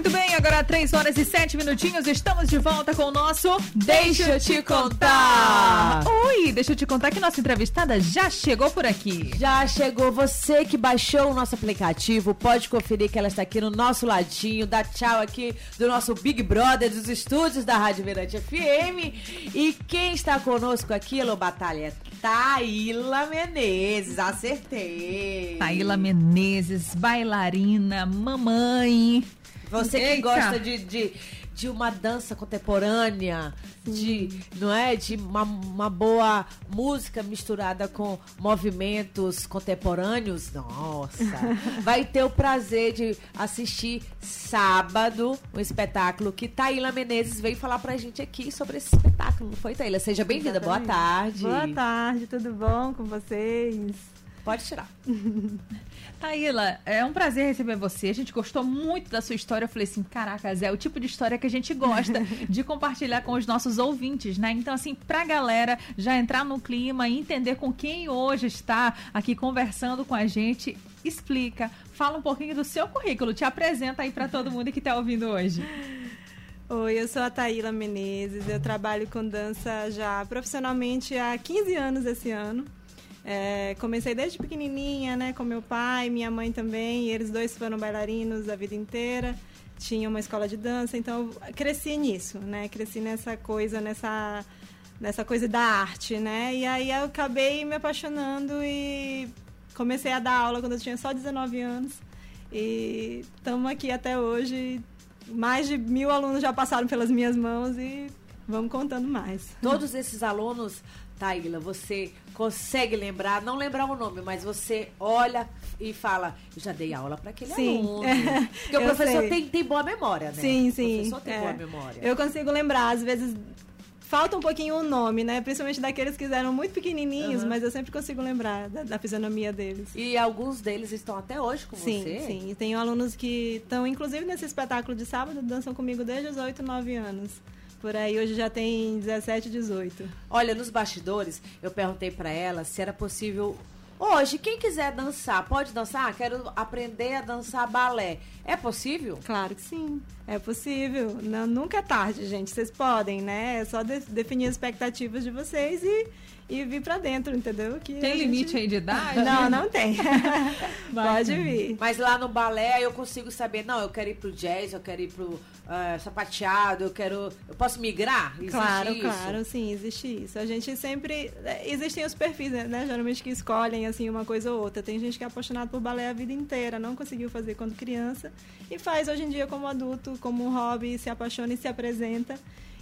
Muito bem, agora 3 horas e 7 minutinhos, estamos de volta com o nosso Deixa eu te contar. Oi, deixa eu te contar que nossa entrevistada já chegou por aqui. Já chegou. Você que baixou o nosso aplicativo, pode conferir que ela está aqui no nosso ladinho. Dá tchau aqui do nosso Big Brother dos estúdios da Rádio Mirante FM. E quem está conosco aqui, Lô Batalha? Taíla Menezes, acertei. Taíla Menezes, bailarina, mamãe. Você que Eita. gosta de, de, de uma dança contemporânea, de, não é? De uma, uma boa música misturada com movimentos contemporâneos. Nossa! Vai ter o prazer de assistir sábado um espetáculo que Taíla Menezes veio falar pra gente aqui sobre esse espetáculo. Não foi, Taíla? Seja bem-vinda. Boa tarde. Boa tarde, tudo bom com vocês? Pode tirar. Taíla, é um prazer receber você. A gente gostou muito da sua história. Eu falei assim: caraca, Zé, é o tipo de história que a gente gosta de compartilhar com os nossos ouvintes, né? Então, assim, pra galera já entrar no clima e entender com quem hoje está aqui conversando com a gente, explica, fala um pouquinho do seu currículo, te apresenta aí pra todo mundo que tá ouvindo hoje. Oi, eu sou a Taíla Menezes, eu trabalho com dança já profissionalmente há 15 anos esse ano. É, comecei desde pequenininha, né, com meu pai, minha mãe também, e eles dois foram bailarinos a vida inteira. Tinha uma escola de dança, então cresci nisso, né? Cresci nessa coisa, nessa nessa coisa da arte, né? E aí eu acabei me apaixonando e comecei a dar aula quando eu tinha só 19 anos. E estamos aqui até hoje. Mais de mil alunos já passaram pelas minhas mãos e vamos contando mais. Todos esses alunos, Taíla, você consegue lembrar, não lembrar o nome, mas você olha e fala, eu já dei aula para aquele Sim. aluno. Porque o professor tem, tem boa memória, né? Sim, O sim. professor tem é. boa memória. Eu consigo lembrar, às vezes falta um pouquinho o nome, né? Principalmente daqueles que eram muito pequenininhos, Aham. mas eu sempre consigo lembrar da, da fisionomia deles. E alguns deles estão até hoje com Sim, você? sim. E tenho alunos que estão, inclusive, nesse espetáculo de sábado, dançam comigo desde os 8, 9 anos. Por aí hoje já tem 17, 18. Olha, nos bastidores, eu perguntei para ela se era possível. Hoje, quem quiser dançar, pode dançar? Quero aprender a dançar balé. É possível? Claro que sim, é possível. Não, nunca é tarde, gente. Vocês podem, né? É só de- definir as expectativas de vocês e, e vir pra dentro, entendeu? Que Tem gente- limite aí de idade? Não, não tem. Pode vir. Mas lá no balé eu consigo saber, não, eu quero ir pro jazz, eu quero ir pro ah, sapateado, eu quero. Eu posso migrar? Existe Claro, isso? claro, sim, existe isso. A gente sempre. Existem os perfis, né? Geralmente que escolhem assim uma coisa ou outra. Tem gente que é apaixonado por balé a vida inteira, não conseguiu fazer quando criança e faz hoje em dia como adulto, como um hobby, se apaixona e se apresenta.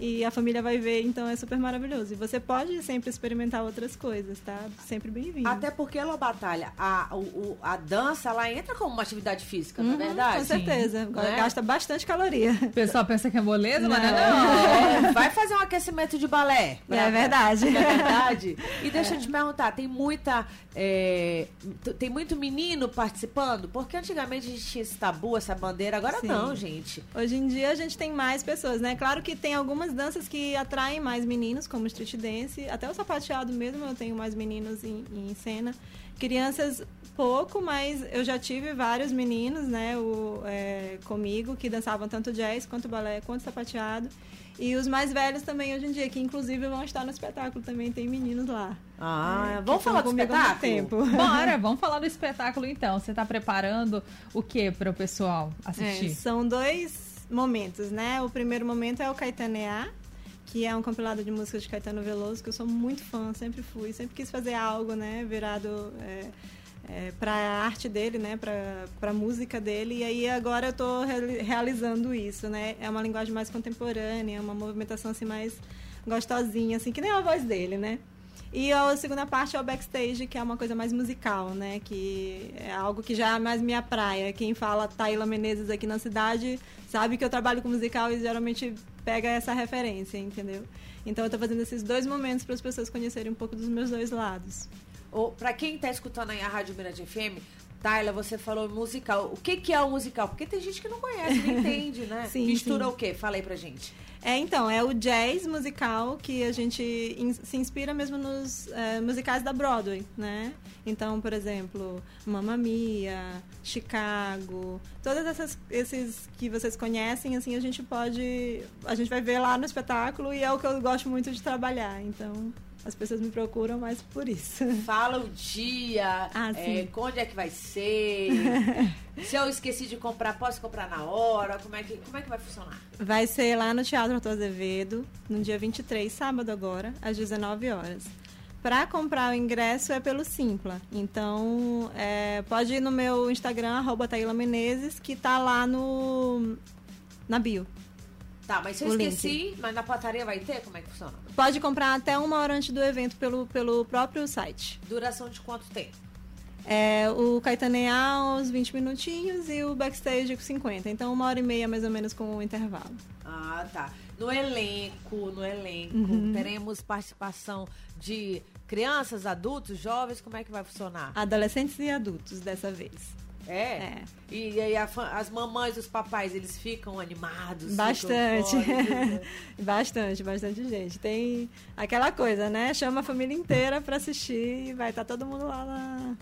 E a família vai ver, então é super maravilhoso. E você pode sempre experimentar outras coisas, tá? Sempre bem-vindo. Até porque, Lô Batalha, a, o- a dança, ela entra como uma atividade física, não é Uhum, verdade? Com certeza. Né? Gasta bastante caloria. O pessoal pensa que é moleza, mas não é Não. não. É, vai fazer um aquecimento de balé. É verdade. É verdade. E deixa eu te perguntar, tem muita. é, tem muito menino participando? Porque antigamente a gente tinha esse tabu, essa bandeira, agora Sim. não, gente. Hoje em dia a gente tem mais pessoas, né? Claro que tem algumas danças que atraem mais meninos, como street dance, até o sapateado mesmo eu tenho mais meninos em, em cena. Crianças pouco, mas eu já tive vários meninos, né, o, é, comigo que dançavam tanto jazz quanto balé, quanto sapateado. E os mais velhos também hoje em dia, que inclusive vão estar no espetáculo também, tem meninos lá. Ah, que vamos falar do espetáculo? tempo. Bora, vamos falar do espetáculo então. Você tá preparando o que para o pessoal É, assistir? são dois momentos, né? O primeiro momento é o Caetanear, que é um compilado de músicas de Caetano Veloso, que eu sou muito fã, sempre fui, sempre quis fazer algo, né? Virado é, é, para a arte dele, né? Para a música dele. E aí agora eu estou realizando isso, né? É uma linguagem mais contemporânea, uma movimentação assim mais gostosinha, assim, que nem a voz dele, né? E a segunda parte é o backstage, que é uma coisa mais musical, né? Que é algo que já é mais minha praia. Quem fala Taíla Menezes aqui na cidade sabe que eu trabalho com musical e geralmente pega essa referência, entendeu? Então eu tô fazendo esses dois momentos para as pessoas conhecerem um pouco dos meus dois lados. Pra quem tá escutando aí a Rádio Mirante FM, Tayla, você falou musical. O que, que é o musical? Porque tem gente que não conhece, não entende, né? Sim, Mistura sim. o quê? Fala aí pra gente. É, então, é o jazz musical que a gente in- se inspira mesmo nos eh, musicais da Broadway, né? Então, por exemplo, Mamma Mia, Chicago, todas essas esses que vocês conhecem, assim, a gente pode, a gente vai ver lá no espetáculo e é o que eu gosto muito de trabalhar. Então, as pessoas me procuram mais por isso. Fala o dia, Ah, é, onde é que vai ser. Se eu esqueci de comprar, posso comprar na hora? Como é que, como é que vai funcionar? Vai ser lá no Teatro Arthur Azevedo, no dia 23, sábado agora, às 19 horas. Para comprar o ingresso é pelo Simpla. Então, é, pode ir no meu Instagram, arroba Menezes, que tá lá no na bio. Tá, mas se eu O link. esqueci, mas na portaria vai ter? Como é que funciona? Pode comprar até uma hora antes do evento pelo, pelo próprio site. Duração de quanto tempo? É, o Caetanear, uns 20 minutinhos, e o backstage com 50. Então, uma hora e meia, mais ou menos, com o intervalo. Ah, tá. No elenco, no elenco, Uhum. teremos participação de crianças, adultos, jovens, como é que vai funcionar? Adolescentes e adultos, dessa vez. É? É. E, aí as mamães, os papais, eles ficam animados? ficam Bastante. fora, bastante, bastante gente. Tem aquela coisa, né? Chama a família inteira pra assistir e vai estar todo mundo lá na-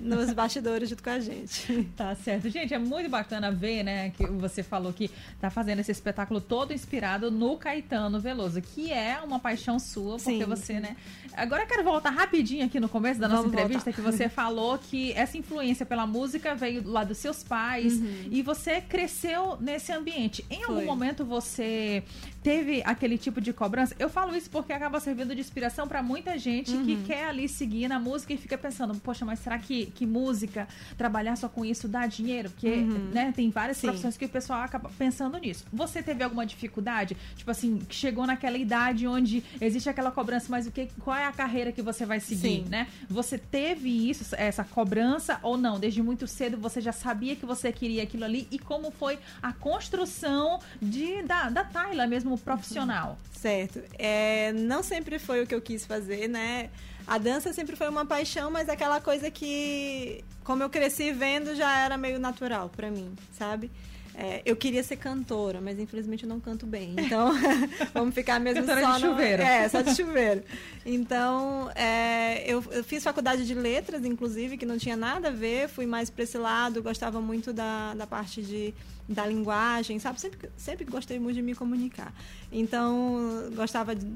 nos bastidores junto com a gente. Tá certo. Gente, é muito bacana ver, né, que você falou que tá fazendo esse espetáculo todo inspirado no Caetano Veloso, que é uma paixão sua, porque Sim, você, sim. né... Agora eu quero voltar rapidinho aqui no começo da nossa Vamos entrevista, voltar. que você falou que essa influência pela música veio lá dos seus pais e você cresceu nesse ambiente. Em algum Uhum. Foi. momento você teve aquele tipo de cobrança? Eu falo isso porque acaba servindo de inspiração pra muita gente que Uhum. quer ali seguir na música e fica pensando, poxa, mas será que, que música, trabalhar só com isso dá dinheiro? Porque, né, tem várias Uhum. Sim. profissões que o pessoal acaba pensando nisso. Você teve alguma dificuldade? Tipo assim, que chegou naquela idade onde existe aquela cobrança, mas o que, qual é a carreira que você vai seguir, Sim. né? Você teve isso, essa cobrança ou não? Desde muito cedo você já sabia que você queria aquilo ali? E como foi a construção de, da, da Tayla mesmo profissional? Certo. É, não sempre foi o que eu quis fazer, né? A dança sempre foi uma paixão, mas aquela coisa que, como eu cresci vendo, já era meio natural pra mim, sabe? É, eu queria ser cantora, mas infelizmente eu não canto bem. Então, vamos ficar mesmo Cantora só de no- chuveiro. É, só de chuveiro. Então, é, eu, eu fiz faculdade de letras, inclusive, que não tinha nada a ver. Fui mais para esse lado, gostava muito da, da parte de, da linguagem, sabe? Sempre, sempre gostei muito de me comunicar. Então, gostava de,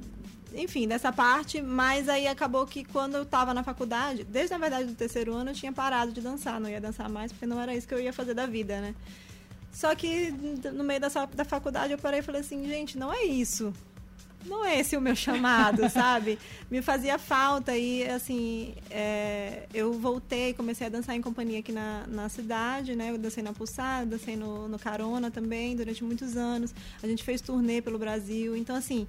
enfim, dessa parte, mas aí acabou que quando eu estava na faculdade, desde na verdade do terceiro ano, eu tinha parado de dançar, não ia dançar mais, porque não era isso que eu ia fazer da vida, né? Só que no meio dessa, da faculdade eu parei e falei assim, gente, não é isso. Não é esse o meu chamado, sabe? Me fazia falta e, assim, é, eu voltei, comecei a dançar em companhia aqui na, na cidade, né? Eu dancei na Pulsar, dancei no, no Carona também durante muitos anos. A gente fez turnê pelo Brasil. Então, assim,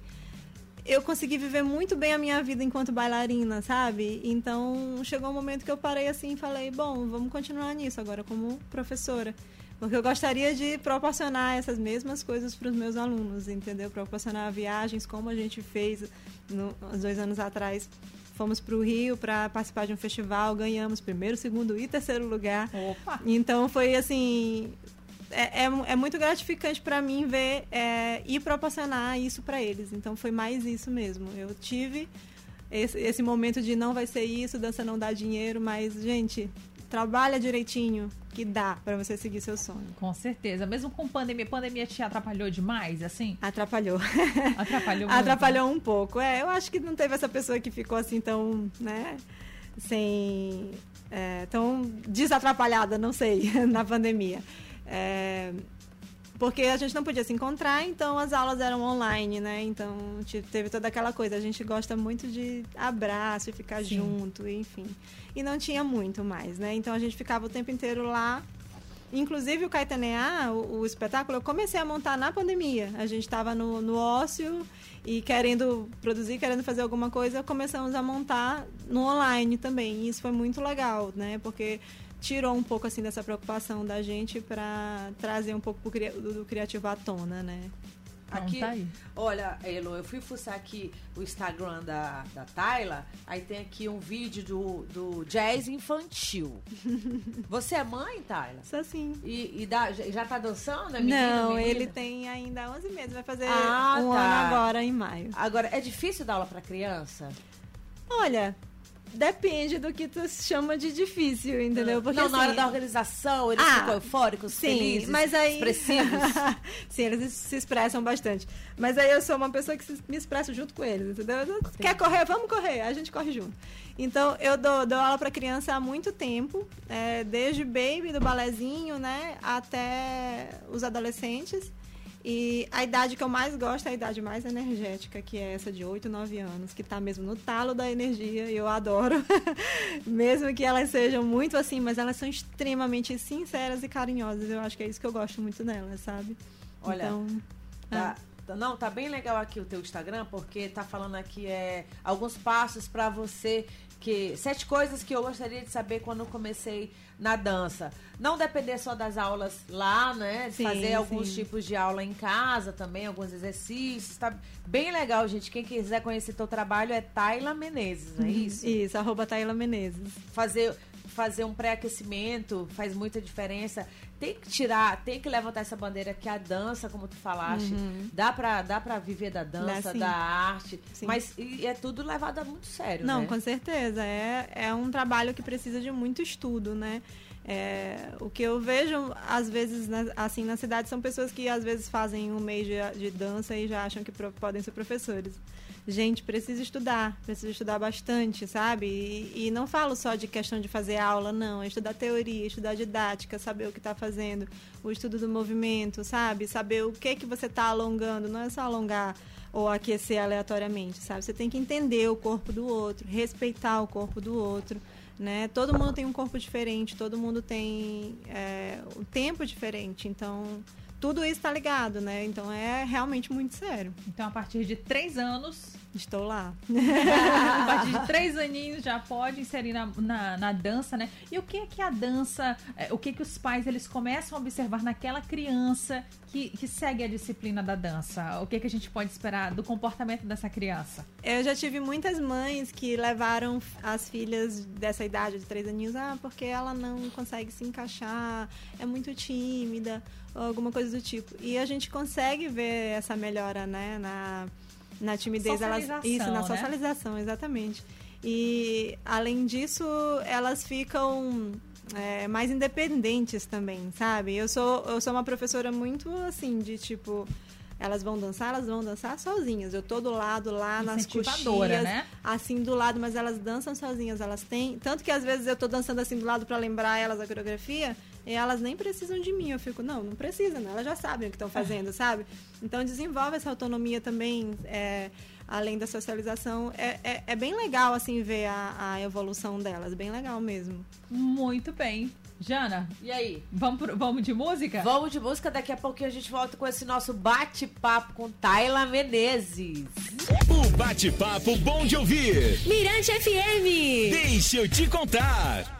eu consegui viver muito bem a minha vida enquanto bailarina, sabe? Então chegou um momento que eu parei assim e falei, bom, vamos continuar nisso agora como professora. Porque eu gostaria de proporcionar essas mesmas coisas para os meus alunos, entendeu? Proporcionar viagens como a gente fez no, uns dois anos atrás. Fomos para o Rio para participar de um festival, ganhamos primeiro, segundo e terceiro lugar. Opa! Então foi assim. É, é, é muito gratificante para mim ver é, e proporcionar isso para eles. Então foi mais isso mesmo. Eu tive esse, esse momento de não vai ser isso, dança não dá dinheiro, mas, gente, trabalha direitinho que dá para você seguir seu sonho. Com certeza. Mesmo com pandemia, pandemia te atrapalhou demais, assim? Atrapalhou. Atrapalhou muito. Atrapalhou um pouco. É, eu acho que não teve essa pessoa que ficou assim tão, né, sem é, tão desatrapalhada, não sei, na pandemia. É, porque a gente não podia se encontrar, então as aulas eram online, né? Então te- teve toda aquela coisa. A gente gosta muito de abraço e ficar Sim. junto, enfim. E não tinha muito mais, né? Então a gente ficava o tempo inteiro lá. Inclusive o Caetaneá, o, o espetáculo, eu comecei a montar na pandemia. A gente estava no, no ócio e querendo produzir, querendo fazer alguma coisa, começamos a montar no online também. E isso foi muito legal, né? Porque tirou um pouco assim dessa preocupação da gente para trazer um pouco do, do criativo à tona, né? Aqui, tá aí. olha, Elo, eu fui fuçar aqui o Instagram da, da Tayla, aí tem aqui um vídeo do, do jazz infantil. Você é mãe, Tayla? Só assim. E, e dá- já, tá dançando, é menino, Não, menina? ele tem ainda 11 meses, vai fazer Ah, um tá. ano agora, em maio. Agora, é difícil dar aula pra criança? Olha, depende do que tu chama de difícil, entendeu? Porque não, na hora assim, da organização, eles Ah, ficam eufóricos, Sim, felizes, mas aí. expressivos. Sim, eles se expressam bastante. Mas aí eu sou uma pessoa que se- me expresso junto com eles, entendeu? Quer correr? Vamos correr. A gente corre junto. Então, eu dou, dou aula para criança há muito tempo, é, desde baby, do balezinho, né, até os adolescentes. E a idade que eu mais gosto é a idade mais energética, que é essa de 8, 9 anos, que tá mesmo no talo da energia, e eu adoro. mesmo que elas sejam muito assim, mas elas são extremamente sinceras e carinhosas. Eu acho que é isso que eu gosto muito nelas, sabe? Olha, então, não, tá bem legal aqui o teu Instagram, porque tá falando aqui é, alguns passos pra você que sete coisas que eu gostaria de saber quando comecei na dança. Não depender só das aulas lá, né? Sim, fazer alguns sim. tipos de aula em casa também, alguns exercícios. Tá bem legal, gente. Quem quiser conhecer teu trabalho é Tayla Menezes, não é isso? Isso, arroba Taíla Menezes. fazer, fazer um pré-aquecimento faz muita diferença. Tem que tirar, tem que levantar essa bandeira que a dança, como tu falaste, dá, pra, dá pra viver da dança, da arte, Sim. mas e é tudo levado a muito sério, Não, né? com certeza. É, é um trabalho que precisa de muito estudo, né? É, o que eu vejo, às vezes, na- assim, na cidade, são pessoas que às vezes fazem um mês de, de dança e já acham que pro- podem ser professores. Gente, precisa estudar, precisa estudar bastante, sabe? E, e não falo só de questão de fazer aula, não. É estudar teoria, estudar didática, saber o que está fazendo, o estudo do movimento, sabe? Saber o que que você está alongando, não é só alongar ou aquecer aleatoriamente, sabe? Você tem que entender o corpo do outro, respeitar o corpo do outro, né? Todo mundo tem um corpo diferente, todo mundo tem é, um tempo diferente, então tudo isso está ligado, né? Então é realmente muito sério. Então, a partir de três anos, Estou lá. a partir de três aninhos já pode inserir na, na, na dança, né? E o que é que a dança, é, o que que os pais eles começam a observar naquela criança que, que segue a disciplina da dança? O que que a gente pode esperar do comportamento dessa criança? Eu já tive muitas mães que levaram as filhas dessa idade de três aninhos, ah, porque ela não consegue se encaixar, é muito tímida, ou alguma coisa do tipo. E a gente consegue ver essa melhora, né, na, na timidez. Elas, isso, na né? socialização, exatamente. E, além disso, elas ficam é, mais independentes também, sabe? Eu sou, eu sou uma professora muito, assim, de tipo... Elas vão dançar, elas vão dançar sozinhas. Eu tô do lado lá nas coxias, né? assim do lado, mas elas dançam sozinhas, elas têm, tanto que às vezes eu tô dançando assim do lado para lembrar elas a coreografia, e elas nem precisam de mim, eu fico, não, não precisa, né? Elas já sabem o que estão fazendo, sabe? Então desenvolve essa autonomia também, é, além da socialização, é, é, é bem legal assim ver a, a evolução delas, bem legal mesmo. Muito bem. Jana, E aí? vamos, pro- vamos de música? Vamos de música, daqui a pouquinho a gente volta com esse nosso bate-papo com Tayla Menezes. O bate-papo bom de ouvir. Mirante FM. Deixa eu te contar.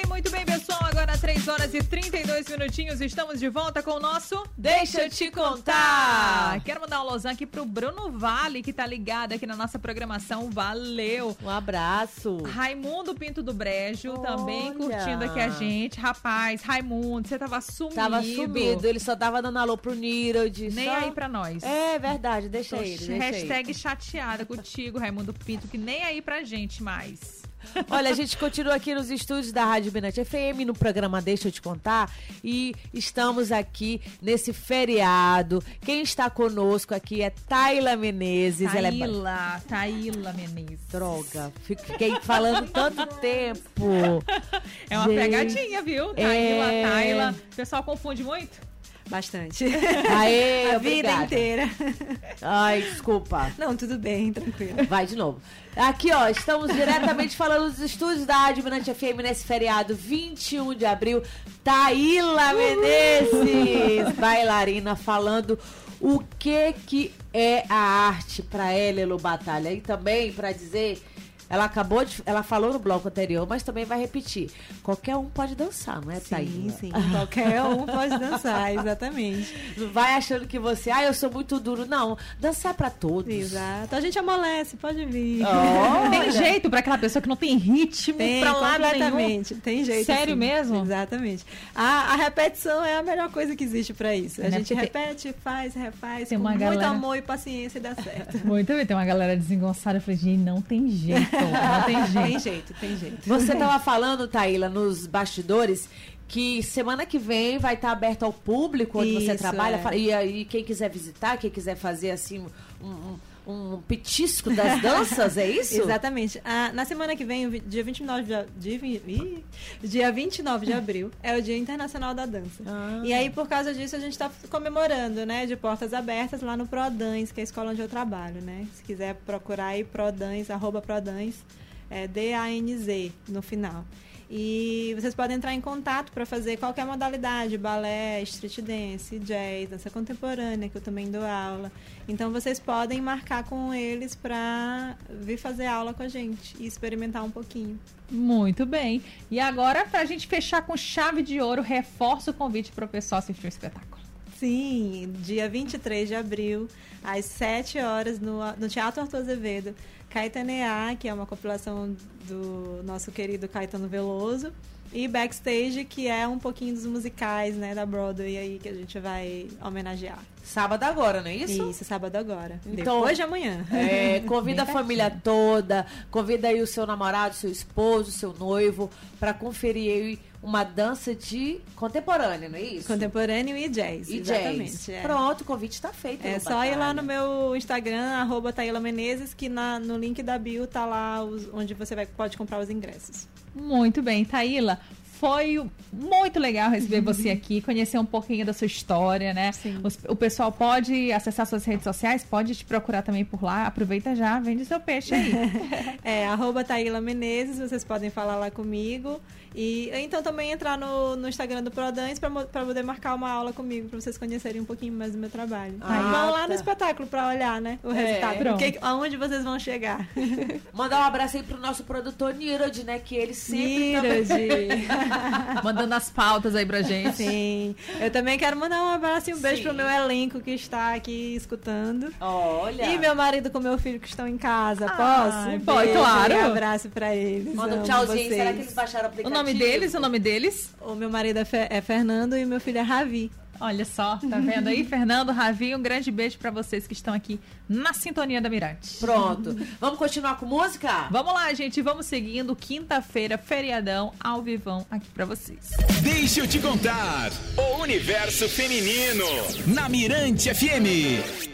muito bem, 6 horas e 32 minutinhos, estamos de volta com o nosso Deixa eu te contar. Quero mandar um alôzão aqui pro Bruno Vale, que tá ligado aqui na nossa programação. Valeu. Um abraço. Raimundo Pinto do Brejo Olha. também curtindo aqui a gente. Rapaz, Raimundo, você tava sumido. Tava sumido, ele só tava dando alô pro Nirod. Nem só... aí pra nós. É verdade, deixa Tô ele. Deixa hashtag ele. chateada contigo, Raimundo Pinto, que nem aí pra gente mais. Olha, a gente continua aqui nos estúdios da Rádio Binete FM, no programa Deixa Eu Te Contar. E estamos aqui nesse feriado. Quem está conosco aqui é Tayla Menezes. Ela é Taíla Menezes. Droga, fiquei falando tanto tempo. É uma Gente. pegadinha, viu? Taíla, É. Taíla. O pessoal confunde muito? Bastante. Aê, a vida obrigada. inteira. Ai, desculpa. Não, tudo bem, tranquilo. Vai de novo. Aqui, ó, estamos diretamente falando dos estúdios da Rádio Mirante FM nesse feriado 21 de abril. Taíla Menezes, bailarina, falando o que que é a arte para ela, Elo Batalha. E também para dizer ela acabou de. Ela falou no bloco anterior, mas também vai repetir. Qualquer um pode dançar, não é, Sim, sim. Qualquer um pode dançar, exatamente. Não vai achando que você, ah, eu sou muito duro. Não, dançar é pra todos. Exato. A gente amolece, pode vir. Tem jeito pra aquela pessoa que não tem ritmo Tem, pra lado completamente. Tem jeito. Sério sim. mesmo? Exatamente. A, a repetição é a melhor coisa que existe pra isso. A Né, gente porque repete, faz, refaz, Tem com uma muito galera- amor e paciência e dá certo. Muito bem, tem uma galera desengonçada. Eu falei, gente, não tem jeito, não tem jeito. tem jeito, tem jeito. Você tava falando, Taíla, nos bastidores, que semana que vem vai estar aberto ao público onde você Isso, trabalha. é. E aí, quem quiser visitar, quem quiser fazer assim um, um, um petisco das danças, é isso? Exatamente. Ah, na semana que vem, dia 29 de, dia 29 de abril, é o Dia Internacional da Dança. Ah. E aí, por causa disso, a gente está comemorando, né? De portas abertas lá no Prodans, que é a escola onde eu trabalho, né? Se quiser procurar aí, Prodans, arroba Prodans, é D-A-N-Z no final. E vocês podem entrar em contato para fazer qualquer modalidade, balé, street dance, jazz, dança contemporânea, que eu também dou aula. Então vocês podem marcar com eles para vir fazer aula com a gente e experimentar um pouquinho. Muito bem. E agora, pra gente fechar com chave de ouro, reforça o convite pro pessoal assistir o espetáculo. Sim, dia 23 de abril, às 7 horas, no, no Teatro Arthur Azevedo, Caetaneá, que é uma compilação do nosso querido Caetano Veloso, e Backstage, que é um pouquinho dos musicais, né, da Broadway aí, que a gente vai homenagear. Sábado agora, não é isso? Isso, sábado agora. Então- Depois de amanhã. É, convida a família toda, convida aí o seu namorado, seu esposo, seu noivo, para conferir aí uma dança de contemporânea, não é isso? Contemporâneo e jazz. e exatamente. jazz. é. Pronto, o convite está feito. É só ir lá no meu Instagram, arroba Taíla Menezes, que na- no link da bio tá lá os- onde você vai, pode comprar os ingressos. Muito bem, Taíla. Foi muito legal receber você aqui, conhecer um pouquinho da sua história, né? Sim. Os- o pessoal pode acessar suas redes sociais, pode te procurar também por lá. Aproveita já, vende seu peixe aí. É, arroba Taíla Menezes, vocês podem falar lá comigo. E então também entrar no, no Instagram do Prodans para poder marcar uma aula comigo, para vocês conhecerem um pouquinho mais do meu trabalho. Ah, Aí vão lá tá. no espetáculo para olhar, né? O É, resultado. o que- aonde vocês vão chegar. Mandar um abraço aí pro nosso produtor Nirod, né? Que ele sempre. Nirod. Mandando as pautas aí pra gente. Sim. Eu também quero mandar um abraço e um beijo Sim. pro meu elenco que está aqui escutando. Olha. E meu marido com meu filho que estão em casa. Ai, Posso? Um pode, beijo claro. e abraço pra eles. Manda um tchauzinho. vocês. Será que eles baixaram o O aplicativo? nome deles, o nome deles? O meu marido é, Fe- é Fernando e meu filho é Ravi. Olha só, tá vendo aí, Fernando, Ravi, um grande beijo pra vocês que estão aqui na sintonia da Mirante. Pronto. Vamos continuar com música? Vamos lá, gente, vamos seguindo. Quinta-feira, feriadão, ao vivão aqui pra vocês. Deixa eu te contar. O universo feminino. Na Mirante FM.